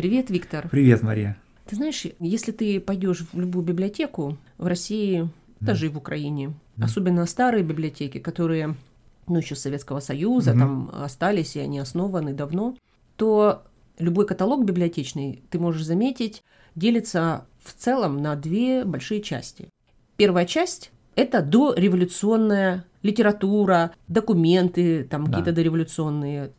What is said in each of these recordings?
Привет, Виктор. Привет, Мария. Ты знаешь, если ты пойдешь в любую библиотеку в России, даже и в Украине, особенно старые библиотеки, которые, ну, еще Советского Союза, там остались, и они основаны давно, то любой каталог библиотечный, ты можешь заметить, делится в целом на две большие части. Первая часть – это дореволюционная литература, документы, там Да. какие-то дореволюционные.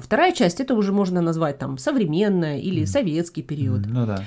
Вторая часть – это уже можно назвать там современная или советский период. Ну да.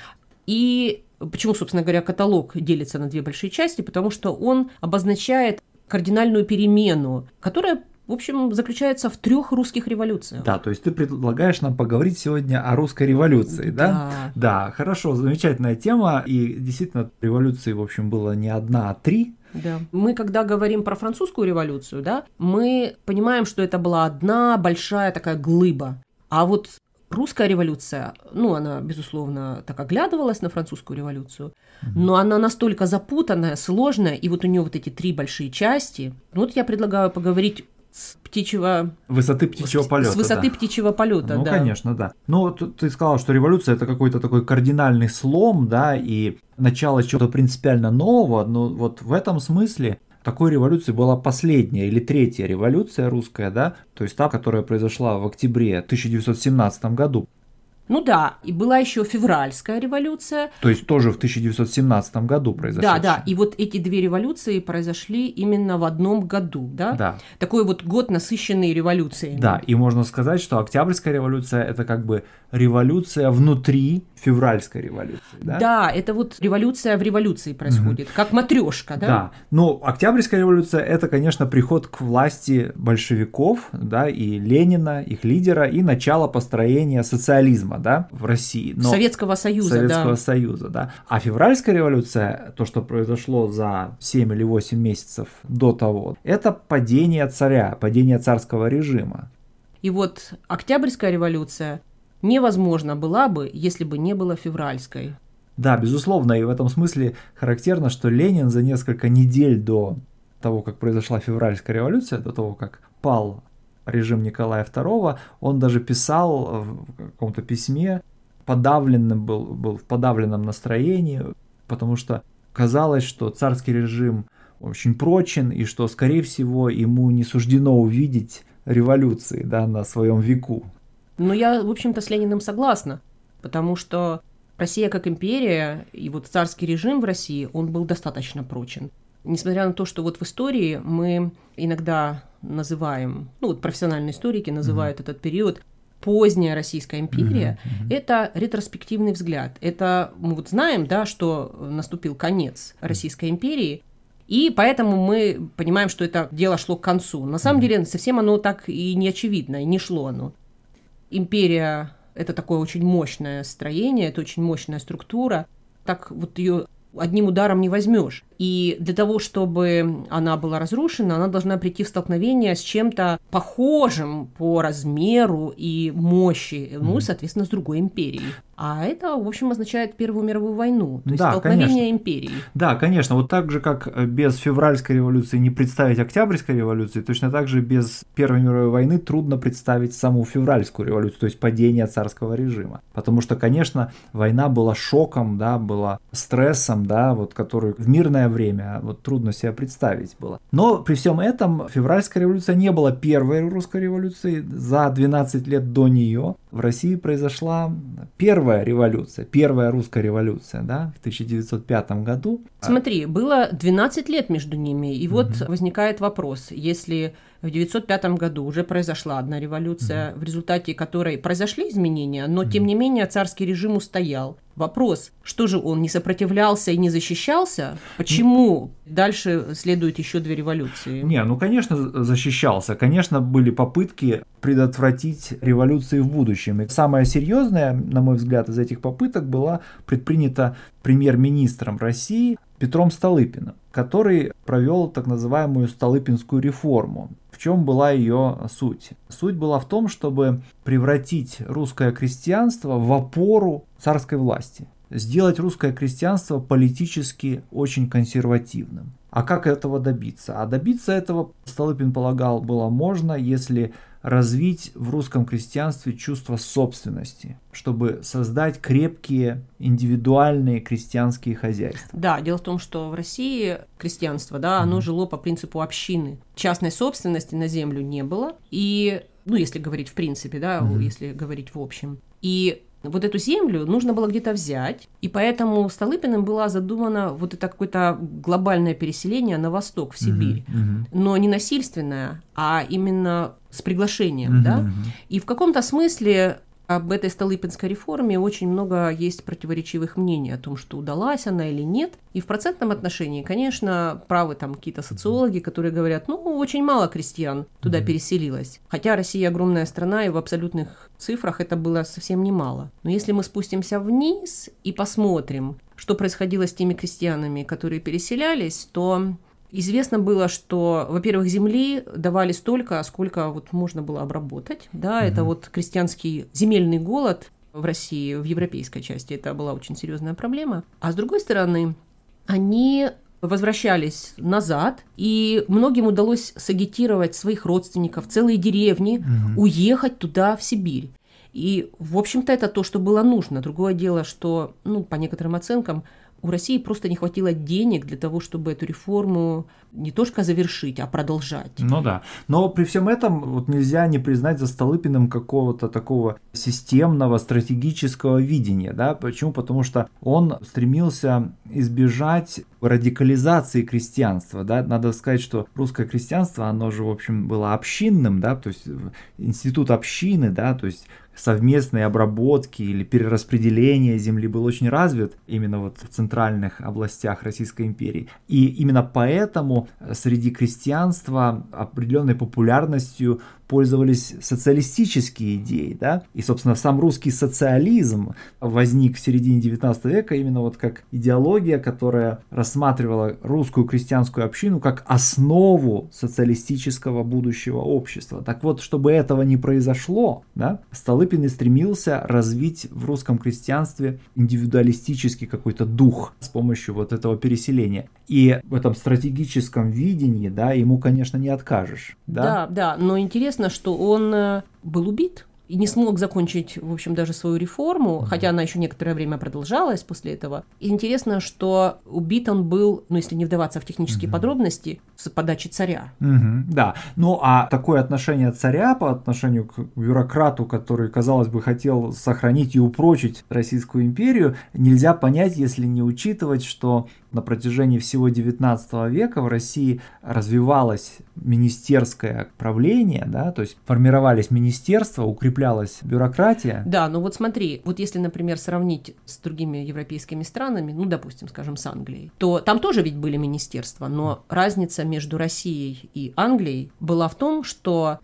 И почему, собственно говоря, каталог делится на две большие части? Потому что он обозначает кардинальную перемену, которая, в общем, заключается в трех русских революциях. Да, то есть ты предлагаешь нам поговорить сегодня о русской революции, да? Да. Да, хорошо, замечательная тема. И действительно, революции, в общем, было не одна, а три. Да. Мы, когда говорим про французскую революцию, да, мы понимаем, что это была одна большая такая глыба. А вот русская революция, ну, она, безусловно, так оглядывалась на французскую революцию, но она настолько запутанная, сложная, и вот у нее вот эти три большие части. Вот я предлагаю поговорить с птичьего... Высоты птичьего с- полета. С высоты да. птичьего полета, Ну, да. конечно, да. Ну, т- ты сказал, что революция это какой-то такой кардинальный слом, да, и начало чего-то принципиально нового, но вот в этом смысле такой революции была последняя или третья революция русская, да, то есть та, которая произошла в октябре 1917 году, Ну да, и была еще февральская революция. то есть тоже в 1917 году произошла. Да, да, и вот эти две революции произошли именно в одном году, да? Да. Такой вот год насыщенный революциями. Да, и можно сказать, что Октябрьская революция это как бы революция внутри февральской революции, да? Да, это вот революция в революции происходит, как матрешка, да? Да, но Октябрьская революция это, конечно, приход к власти большевиков, да, и Ленина, их лидера, и начало построения социализма, да, в России. Но- Советского Союза, Советского да. Союза, да. А февральская революция, то, что произошло за 7 или 8 месяцев до того, это падение царя, падение царского режима. И вот Октябрьская революция невозможна была бы, если бы не было февральской. Да, безусловно, и в этом смысле характерно, что Ленин за несколько недель до того, как произошла февральская революция, до того, как пал режим Николая II, он даже писал в каком-то письме, подавленным был, был в подавленном настроении, потому что казалось, что царский режим очень прочен, и что, скорее всего, ему не суждено увидеть революции да, на своем веку. Но я, в общем-то, с Лениным согласна, потому что Россия как империя и вот царский режим в России, он был достаточно прочен. Несмотря на то, что вот в истории мы иногда называем, ну вот профессиональные историки называют этот период поздняя Российская империя, это ретроспективный взгляд. Это мы вот знаем, да, что наступил конец Российской империи, и поэтому мы понимаем, что это дело шло к концу. На самом деле совсем оно так и не очевидно, и не шло оно. Империя – это такое очень мощное строение, это очень мощная структура. Так вот ее одним ударом не возьмешь. И для того, чтобы она была разрушена, она должна прийти в столкновение с чем-то похожим по размеру и мощи, ну, соответственно, с другой империей. А это, в общем, означает Первую мировую войну, то есть Да, столкновение конечно. империй. Да, конечно, вот так же, как без февральской революции не представить Октябрьской революции, точно так же без Первой мировой войны трудно представить саму февральскую революцию, то есть падение царского режима. Потому что, конечно, война была шоком, да, была стрессом, да, вот который в мирное время вот трудно себе представить было. Но при всем этом февральская революция не была первой русской революцией. За 12 лет до нее в России произошла первая революция, первая русская революция, да, в 1905 году. Смотри, было 12 лет между ними, и вот возникает вопрос, если в 905 году уже произошла одна революция, в результате которой произошли изменения, но тем не менее царский режим устоял. Вопрос, что же он не сопротивлялся и не защищался? Почему дальше следуют еще две революции? Не, ну, конечно, защищался. Конечно, были попытки предотвратить революции в будущем. И самое серьезное, на мой взгляд, из этих попыток была предпринята премьер-министром России Петром Столыпиным, который провел так называемую Столыпинскую реформу. Чем была ее суть? Суть была в том, чтобы превратить русское крестьянство в опору царской власти. Сделать русское крестьянство политически очень консервативным. А как этого добиться? А добиться этого, Столыпин полагал, было можно, если развить в русском крестьянстве чувство собственности, чтобы создать крепкие индивидуальные крестьянские хозяйства. Да, дело в том, что в России крестьянство, да, оно mm-hmm. жило по принципу общины. Частной собственности на землю не было, и, ну, если говорить в принципе, да, mm-hmm. если говорить в общем. И вот эту землю нужно было где-то взять, и поэтому Столыпиным была задумана вот это какое-то глобальное переселение на восток, в Сибирь, uh-huh, uh-huh. но не насильственное, а именно с приглашением, uh-huh, да. Uh-huh. И в каком-то смысле об этой Столыпинской реформе очень много есть противоречивых мнений о том, что удалась она или нет. И в процентном отношении, конечно, правы там какие-то социологи, которые говорят, ну, очень мало крестьян туда mm-hmm. переселилось. Хотя Россия огромная страна, и в абсолютных цифрах это было совсем немало. Но если мы спустимся вниз и посмотрим, что происходило с теми крестьянами, которые переселялись, то Известно было, что, во-первых, земли давали столько, сколько вот можно было обработать. Да, mm-hmm. это вот крестьянский земельный голод в России, в европейской части, это была очень серьезная проблема. А с другой стороны, они возвращались назад, и многим удалось сагитировать своих родственников, целые деревни, угу. уехать туда, в Сибирь. И, в общем-то, это то, что было нужно. Другое дело, что, ну, по некоторым оценкам, у России просто не хватило денег для того, чтобы эту реформу не только завершить, а продолжать. Ну да. Но при всем этом вот нельзя не признать за Столыпиным какого-то такого системного стратегического видения. Да? Почему? Потому что он стремился избежать радикализации крестьянства. Да? Надо сказать, что русское крестьянство, оно же, в общем, было общинным, да? то есть институт общины, да? то есть совместной обработки или перераспределения земли был очень развит именно вот в центральных областях Российской империи. И именно поэтому среди крестьянства определенной популярностью пользовались социалистические идеи, да, и, собственно, сам русский социализм возник в середине 19 века именно вот как идеология, которая рассматривала русскую крестьянскую общину как основу социалистического будущего общества. Так вот, чтобы этого не произошло, да, Столыпин и стремился развить в русском крестьянстве индивидуалистический какой-то дух с помощью вот этого переселения. И в этом стратегическом видении, да, ему, конечно, не откажешь. Да, да, да но интересно, известно, что он э, был убит и не смог закончить, в общем, даже свою реформу, mm-hmm. хотя она еще некоторое время продолжалась после этого. И интересно, что убит он был, ну, если не вдаваться в технические mm-hmm. подробности, с подачи царя. Mm-hmm. Да, ну а такое отношение царя по отношению к бюрократу, который, казалось бы, хотел сохранить и упрочить Российскую империю, нельзя понять, если не учитывать, что на протяжении всего XIX века в России развивалось министерское правление, да, то есть формировались министерства, укреплялась бюрократия. Да, ну вот смотри, вот если, например, сравнить с другими европейскими странами, ну, допустим, скажем, с Англией, то там тоже ведь были министерства, но разница между Россией и Англией была в том, что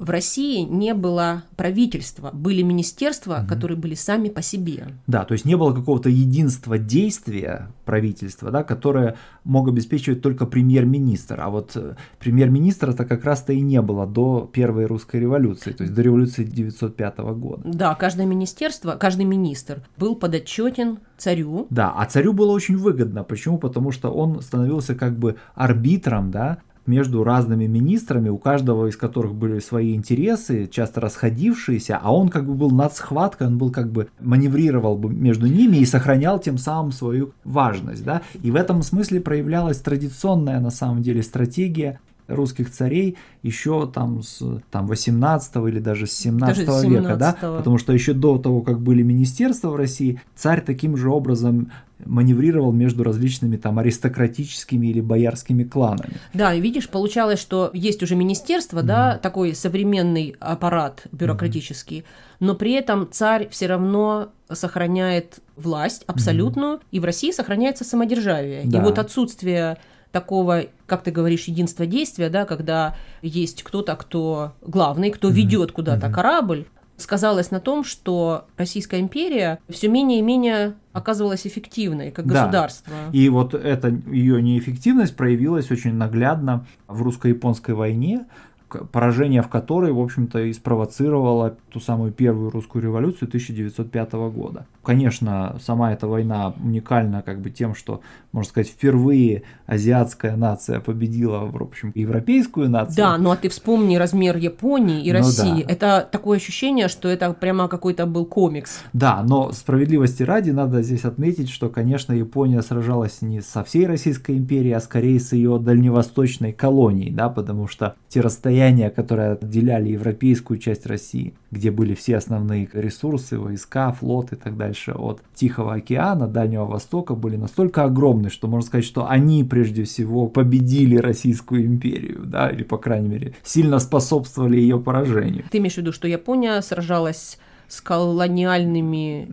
в России не было правительства, были министерства, угу. которые были сами по себе. Да, то есть не было какого-то единства действия правительства, да, которое мог обеспечивать только премьер-министр. А вот э, премьер-министра-то как раз-то и не было до Первой русской революции, то есть до революции 905 года. Да, каждое министерство, каждый министр был подотчетен царю. Да, а царю было очень выгодно. Почему? Потому что он становился как бы арбитром, да, между разными министрами, у каждого из которых были свои интересы, часто расходившиеся, а он как бы был над схваткой, он был как бы маневрировал бы между ними и сохранял тем самым свою важность, да, и в этом смысле проявлялась традиционная на самом деле стратегия русских царей еще там с там, 18 или даже с 17, даже 17 века, да, потому что еще до того, как были министерства в России, царь таким же образом маневрировал между различными там аристократическими или боярскими кланами. Да, и видишь, получалось, что есть уже министерство, mm-hmm. да, такой современный аппарат бюрократический, mm-hmm. но при этом царь все равно сохраняет власть абсолютную, mm-hmm. и в России сохраняется самодержавие. Да. И вот отсутствие такого, как ты говоришь, единства действия, да, когда есть кто-то, кто главный, кто mm-hmm. ведет куда-то mm-hmm. корабль, сказалось на том, что Российская империя все менее и менее оказывалась эффективной как да. государство. И вот эта ее неэффективность проявилась очень наглядно в русско-японской войне, поражение в которой, в общем-то, и спровоцировало ту самую первую русскую революцию 1905 года. Конечно, сама эта война уникальна как бы тем, что, можно сказать, впервые азиатская нация победила, в общем, европейскую нацию. Да, ну а ты вспомни размер Японии и Ну России. да. Это такое ощущение, что это прямо какой-то был комикс. Да, но справедливости ради надо здесь отметить, что, конечно, Япония сражалась не со всей Российской империей, а скорее с ее дальневосточной колонией, да, потому что те расстояния, которые отделяли европейскую часть России, где были все основные ресурсы, войска, флот и так дальше от Тихого океана, Дальнего Востока, были настолько огромны, что можно сказать, что они прежде всего победили Российскую империю, да, или, по крайней мере, сильно способствовали ее поражению. Ты имеешь в виду, что Япония сражалась с колониальными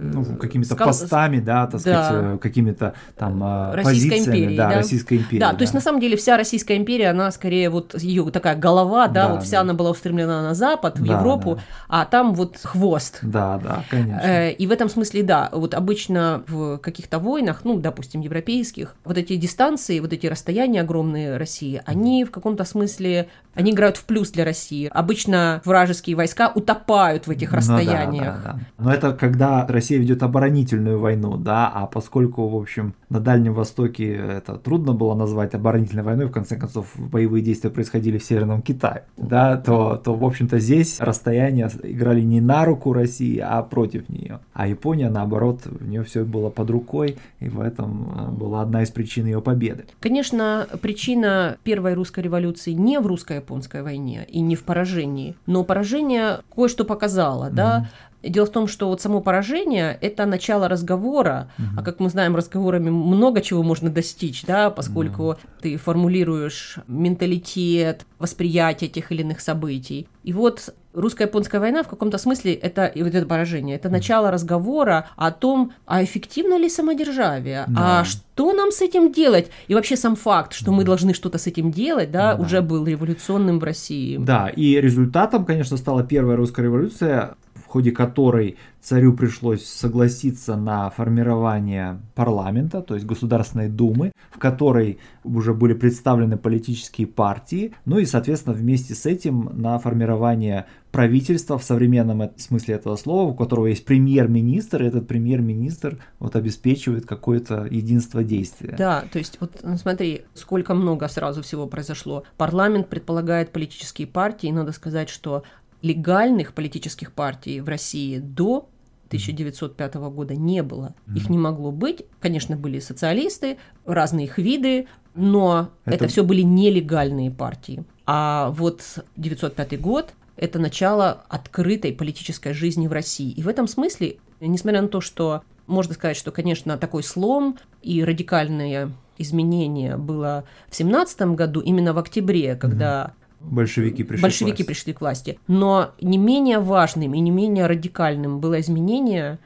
ну, какими-то скал- постами, да, так Да. сказать, э, какими-то там э, Российской позициями, империи, да, да? Российской империи. Да, то есть на самом деле вся Российская империя, она скорее вот ее такая голова, да, Да, вот вся да. она была устремлена на запад, в Да, Европу, да. а там вот хвост. Да, да, конечно. Э, И в этом смысле, да, вот обычно в каких-то войнах, ну, допустим, европейских, вот эти дистанции, вот эти расстояния огромные России, они в каком-то смысле, они играют в плюс для России. Обычно вражеские войска утопают в этих Ну да, расстояниях. да, да. Но это когда Россия ведет оборонительную войну, да, а поскольку, в общем, на Дальнем Востоке это трудно было назвать оборонительной войной, в конце концов, боевые действия происходили в Северном Китае, да, то, то в общем-то, здесь расстояния играли не на руку России, а против нее. А Япония, наоборот, у нее все было под рукой, и в этом э, была одна из причин ее победы. Конечно, причина первой русской революции не в русско-японской войне и не в поражении, но поражение кое-что показало, да. Дело в том, что вот само поражение – это начало разговора, а как мы знаем, разговорами много чего можно достичь, да, поскольку ты формулируешь менталитет, восприятие тех или иных событий. И вот русско-японская война в каком-то смысле это и вот это поражение, это начало разговора о том, а эффективно ли самодержавие, Да. а что нам с этим делать? И вообще сам факт, что мы должны что-то с этим делать, да, Да. уже был революционным в России. Да, и результатом, конечно, стала первая русская революция, ходе которой царю пришлось согласиться на формирование парламента, то есть Государственной Думы, в которой уже были представлены политические партии, ну и, соответственно, вместе с этим на формирование правительства в современном смысле этого слова, у которого есть премьер-министр, и этот премьер-министр вот обеспечивает какое-то единство действия. Да, то есть вот ну, смотри, сколько много сразу всего произошло. Парламент предполагает политические партии, и надо сказать, что легальных политических партий в России до 1905 года не было. Их не могло быть. Конечно, были социалисты, разные их виды, но это, Это- все были нелегальные партии. А вот 1905 год – это начало открытой политической жизни в России. И в этом смысле, несмотря на то, что можно сказать, что, конечно, такой слом и радикальное изменение было в 17 году, именно в октябре, когда Большевики пришли. к большевики власти. пришли к власти. Но не менее важным и не менее радикальным было изменение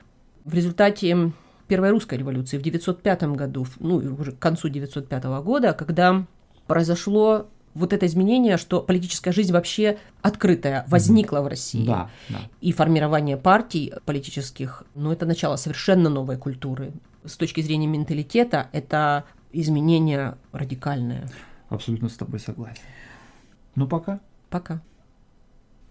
в результате Первой русской революции в 1905 году, ну, уже к концу 1905 года, когда произошло вот это изменение, что политическая жизнь вообще открытая, возникла в России. Да, да. И формирование партий политических, ну, это начало совершенно новой культуры. С точки зрения менталитета, это изменение радикальное. Абсолютно с тобой согласен. Ну пока. Пока.